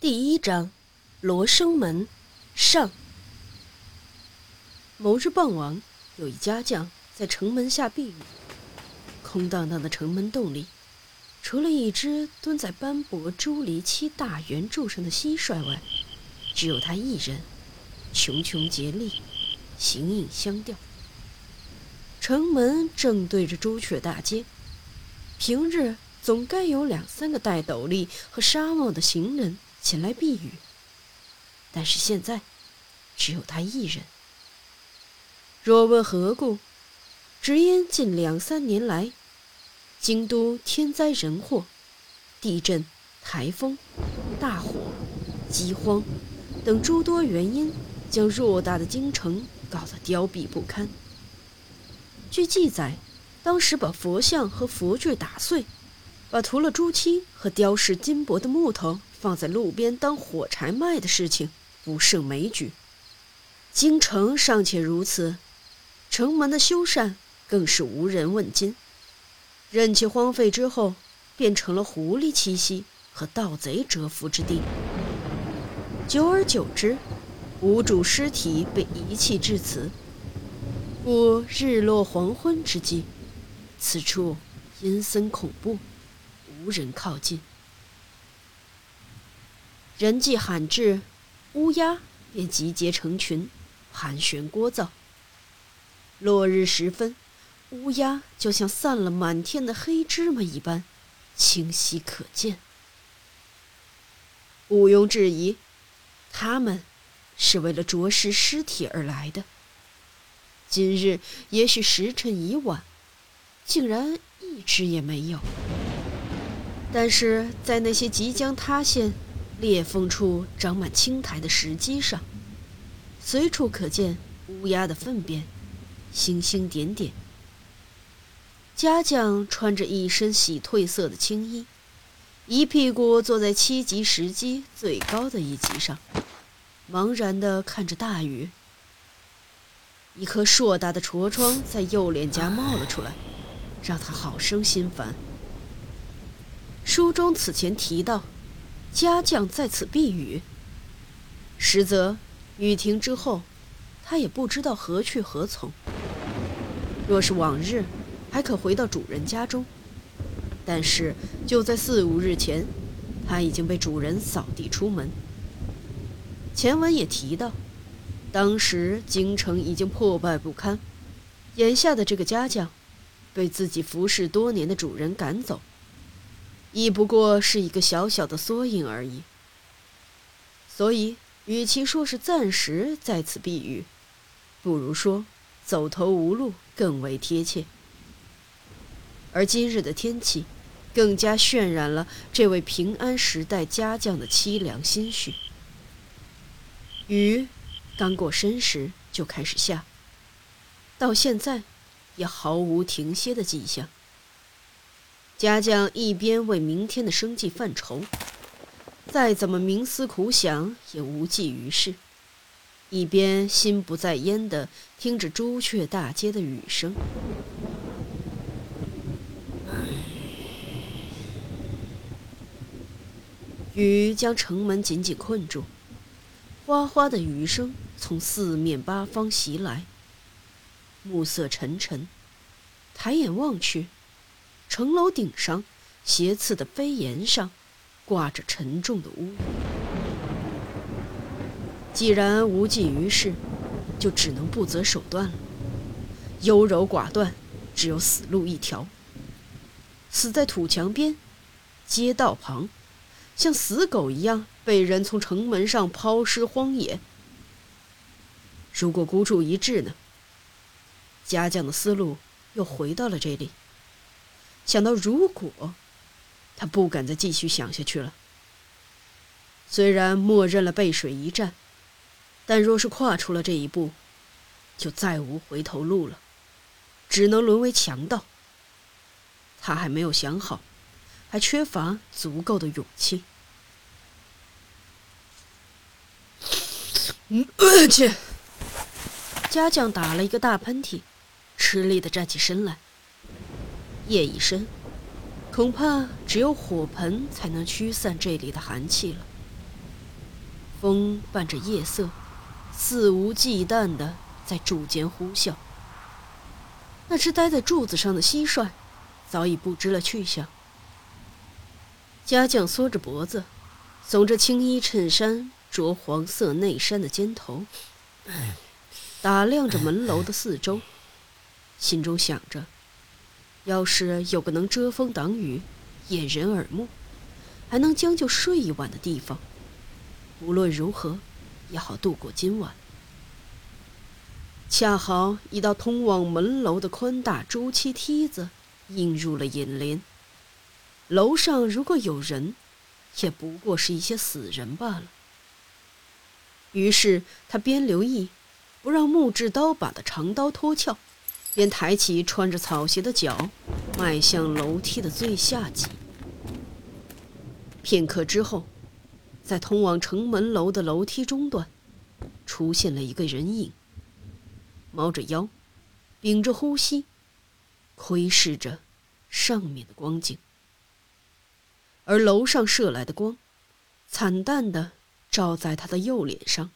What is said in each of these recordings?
第一章，罗生门上。某日傍晚，有一家将在城门下避雨。空荡荡的城门洞里，除了一只蹲在斑驳朱篱漆大圆柱上的蟋蟀外，只有他一人，茕茕孑立，形影相吊。城门正对着朱雀大街，平日总该有两三个戴斗笠和纱帽的行人。前来避雨，但是现在只有他一人。若问何故，只因近两三年来，京都天灾人祸、地震、台风、大火、饥荒等诸多原因，将偌大的京城搞得凋敝不堪。据记载，当时把佛像和佛具打碎，把涂了朱漆和雕饰金箔的木头。放在路边当火柴卖的事情不胜枚举，京城尚且如此，城门的修缮更是无人问津。任其荒废之后，变成了狐狸栖息和盗贼蛰伏之地。久而久之，无主尸体被遗弃至此，故日落黄昏之际，此处阴森恐怖，无人靠近。人迹罕至，乌鸦便集结成群，盘旋聒噪。落日时分，乌鸦就像散了满天的黑芝麻一般，清晰可见。毋庸置疑，他们是为了啄食尸体而来的。今日也许时辰已晚，竟然一只也没有。但是在那些即将塌陷。裂缝处长满青苔的石基上，随处可见乌鸦的粪便，星星点点。家将穿着一身洗褪色的青衣，一屁股坐在七级石基最高的一级上，茫然地看着大雨。一颗硕大的痤疮在右脸颊冒了出来，让他好生心烦。书中此前提到。家将在此避雨，实则雨停之后，他也不知道何去何从。若是往日，还可回到主人家中，但是就在四五日前，他已经被主人扫地出门。前文也提到，当时京城已经破败不堪，眼下的这个家将，被自己服侍多年的主人赶走。亦不过是一个小小的缩影而已，所以与其说是暂时在此避雨，不如说走投无路更为贴切。而今日的天气，更加渲染了这位平安时代家将的凄凉心绪。雨刚过身时就开始下，到现在也毫无停歇的迹象。家将一边为明天的生计犯愁，再怎么冥思苦想也无济于事；一边心不在焉地听着朱雀大街的雨声。雨将城门紧紧困住，哗哗的雨声从四面八方袭来。暮色沉沉，抬眼望去。城楼顶上，斜刺的飞檐上，挂着沉重的乌。既然无济于事，就只能不择手段了。优柔寡断，只有死路一条。死在土墙边，街道旁，像死狗一样被人从城门上抛尸荒野。如果孤注一掷呢？家将的思路又回到了这里。想到如果，他不敢再继续想下去了。虽然默认了背水一战，但若是跨出了这一步，就再无回头路了，只能沦为强盗。他还没有想好，还缺乏足够的勇气。嗯，切！家将打了一个大喷嚏，吃力的站起身来。夜已深，恐怕只有火盆才能驱散这里的寒气了。风伴着夜色，肆无忌惮地在柱间呼啸。那只待在柱子上的蟋蟀，早已不知了去向。家将缩着脖子，耸着青衣衬衫着黄色内衫的肩头，打量着门楼的四周，心中想着：要是有个能遮风挡雨、掩人耳目，还能将就睡一晚的地方，无论如何也好度过今晚。恰好一道通往门楼的宽大朱漆梯子映入了眼帘。楼上如果有人，也不过是一些死人罢了。于是他边留意，不让木质刀把的长刀脱鞘，便抬起穿着草鞋的脚，迈向楼梯的最下级。片刻之后，在通往城门楼的楼梯中段，出现了一个人影。猫着腰，屏着呼吸，窥视着上面的光景。而楼上射来的光，惨淡的照在他的右脸上，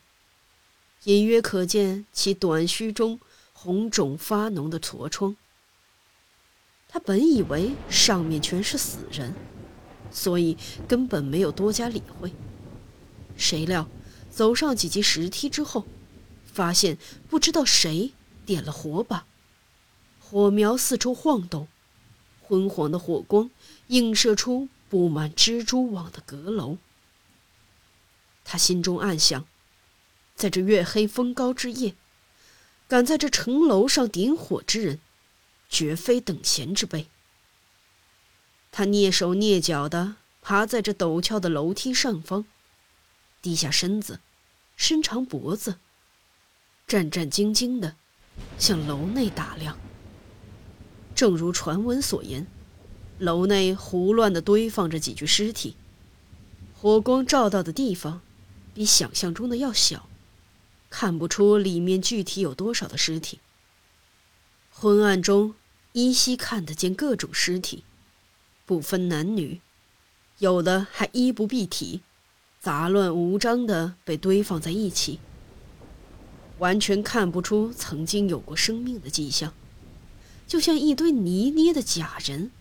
隐约可见其短须中红肿发脓的痤疮。他本以为上面全是死人，所以根本没有多加理会。谁料走上几级石梯之后，发现不知道谁点了火把，火苗四处晃动，昏黄的火光映射出。布满蜘蛛网的阁楼，他心中暗想：在这月黑风高之夜，敢在这城楼上点火之人，绝非等闲之辈。他蹑手蹑脚地爬在这陡峭的楼梯上方，低下身子，伸长脖子，战战兢兢地向楼内打量。正如传闻所言。楼内胡乱地堆放着几具尸体，火光照到的地方比想象中的要小，看不出里面具体有多少的尸体。昏暗中依稀看得见各种尸体，不分男女，有的还衣不蔽体，杂乱无章的被堆放在一起，完全看不出曾经有过生命的迹象，就像一堆泥捏的假人。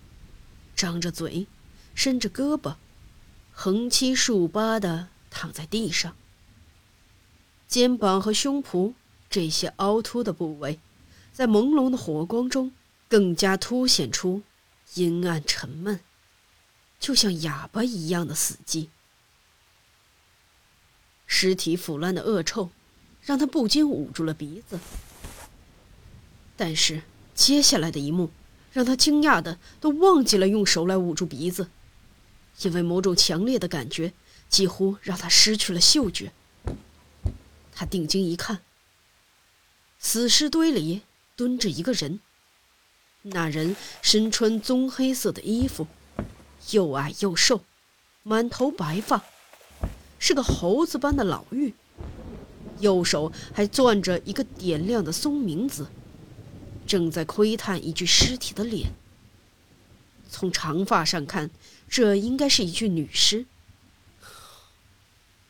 张着嘴，伸着胳膊，横七竖八的躺在地上。肩膀和胸脯这些凹凸的部位，在朦胧的火光中更加凸显出阴暗沉闷，就像哑巴一样的死寂。尸体腐烂的恶臭，让他不禁捂住了鼻子。但是接下来的一幕。让他惊讶的都忘记了用手来捂住鼻子，因为某种强烈的感觉几乎让他失去了嗅觉。他定睛一看，死尸堆里蹲着一个人，那人身穿棕黑色的衣服，又矮又瘦，满头白发，是个猴子般的老妪，右手还攥着一个点亮的松明子。正在窥探一具尸体的脸。从长发上看，这应该是一具女尸。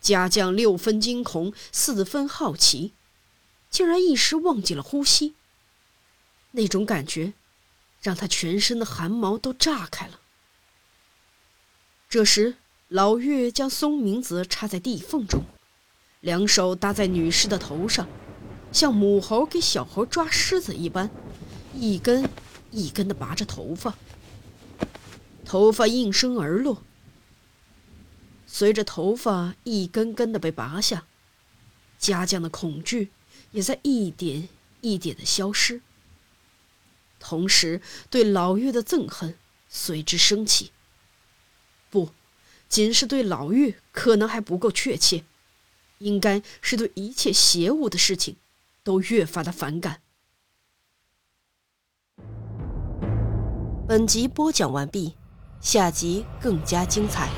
家将六分惊恐，四分好奇，竟然一时忘记了呼吸。那种感觉，让他全身的汗毛都炸开了。这时，老岳将松明子插在地缝中，两手搭在女尸的头上。像母猴给小猴抓虱子一般，一根一根地拔着头发，头发应声而落。随着头发一根根的被拔下，家将的恐惧也在一点一点的消失，同时对老妪的憎恨随之升起。不，仅是对老妪可能还不够确切，应该是对一切邪物的事情。都越发的反感。本集播讲完毕，下集更加精彩。